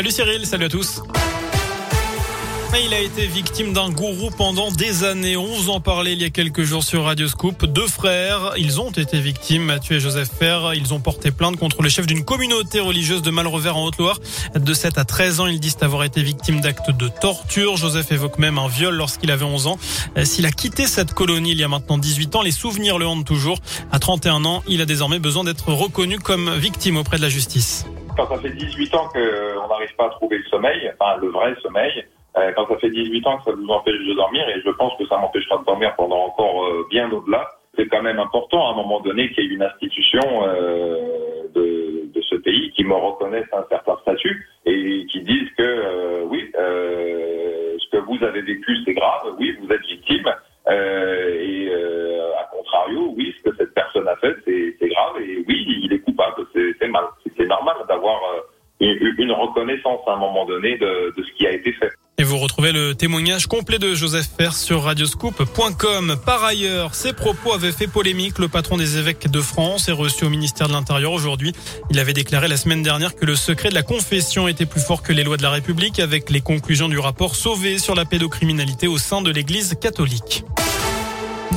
Salut Cyril, salut à tous. Il a été victime d'un gourou pendant des années. On vous en parlait il y a quelques jours sur Radio Scoop. Deux frères, ils ont été victimes, Mathieu et Joseph Fer. Ils ont porté plainte contre le chef d'une communauté religieuse de Malrevers en Haute-Loire. De 7 à 13 ans, ils disent avoir été victimes d'actes de torture. Joseph évoque même un viol lorsqu'il avait 11 ans. S'il a quitté cette colonie il y a maintenant 18 ans, les souvenirs le hantent toujours. À 31 ans, il a désormais besoin d'être reconnu comme victime auprès de la justice. Quand ça fait 18 ans qu'on n'arrive pas à trouver le sommeil, enfin le vrai sommeil, euh, quand ça fait 18 ans que ça vous empêche de dormir, et je pense que ça m'empêchera de dormir pendant encore euh, bien au-delà, c'est quand même important à un moment donné qu'il y ait une institution euh, de, de, ce pays qui me reconnaisse un certain statut et qui dise que oui, ce que vous avez vécu c'est grave, oui, vous êtes victime, et à contrario, oui, ce que cette personne a fait c'est une reconnaissance à un moment donné de, ce qui a été fait. Et vous retrouvez le témoignage complet de Joseph Fer sur radioscoop.com. Par ailleurs, ses propos avaient fait polémique. Le patron des évêques de France est reçu au ministère de l'Intérieur aujourd'hui. Il avait déclaré la semaine dernière que le secret de la confession était plus fort que les lois de la République avec les conclusions du rapport Sauvé sur la pédocriminalité au sein de l'Église catholique.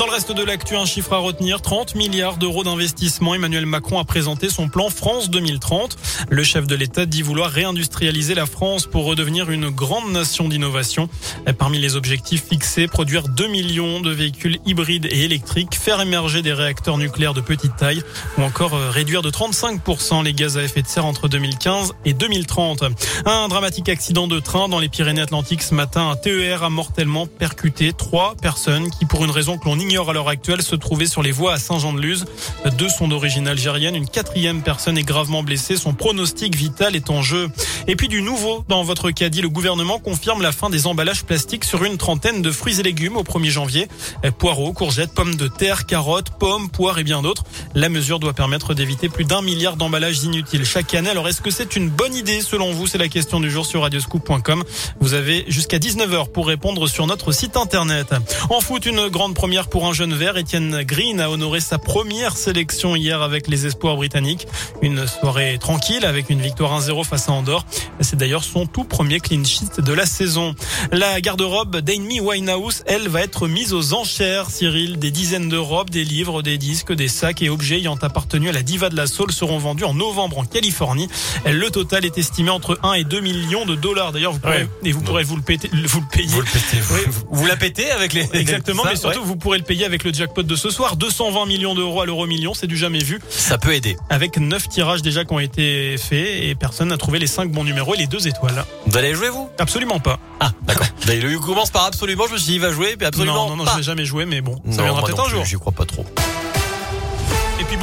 Dans le reste de l'actu, un chiffre à retenir, 30 milliards d'euros d'investissement. Emmanuel Macron a présenté son plan France 2030. Le chef de l'État dit vouloir réindustrialiser la France pour redevenir une grande nation d'innovation. Parmi les objectifs fixés, produire 2 millions de véhicules hybrides et électriques, faire émerger des réacteurs nucléaires de petite taille ou encore euh, réduire de 35% les gaz à effet de serre entre 2015 et 2030. Un dramatique accident de train dans les Pyrénées-Atlantiques ce matin. Un TER a mortellement percuté trois personnes qui, pour une raison que l'on ignore, à l'heure actuelle se trouver sur les voies à Saint-Jean-de-Luz. Deux sont d'origine algérienne. Une quatrième personne est gravement blessée. Son pronostic vital est en jeu. Et puis du nouveau dans votre caddie, le gouvernement confirme la fin des emballages plastiques sur une trentaine de fruits et légumes au 1er janvier. Poireaux, courgettes, pommes de terre, carottes, pommes, poires et bien d'autres. La mesure doit permettre d'éviter plus d'un milliard d'emballages inutiles chaque année. Alors est-ce que c'est une bonne idée selon vous? C'est la question du jour sur radioscoop.com. Vous avez jusqu'à 19h pour répondre sur notre site internet. En foot, une grande première pour un jeune vert, Etienne Green a honoré sa première sélection hier avec les espoirs britanniques. Une soirée tranquille avec une victoire 1-0 face à Andorre. C'est d'ailleurs son tout premier clean sheet de la saison. La garde-robe d'Amy Winehouse, elle, va être mise aux enchères, Cyril. Des dizaines de robes, des livres, des disques, des sacs et objets ayant appartenu à la diva de la soul seront vendus en novembre en Californie. Le total est estimé entre 1 et 2 millions de dollars. D'ailleurs, vous pourrez, et vous pourrez vous le, péter, vous le payer. Vous le pétez. Vous, vous la pétez avec les. Exactement, mais surtout, vous pourrez le payer avec le jackpot de ce soir. 220 millions d'euros à l'euro million, c'est du jamais vu. Ça peut aider. Avec 9 tirages déjà qui ont été faits et personne n'a trouvé les 5 bons numéros et les 2 étoiles. Vous allez jouer vous? Absolument pas. Ah, d'accord. Le commence par absolument, je me suis dit, il va jouer, puis absolument Non, non, non, pas. je vais jamais jouer, mais bon, ça viendra peut-être un jour. J'y crois pas trop.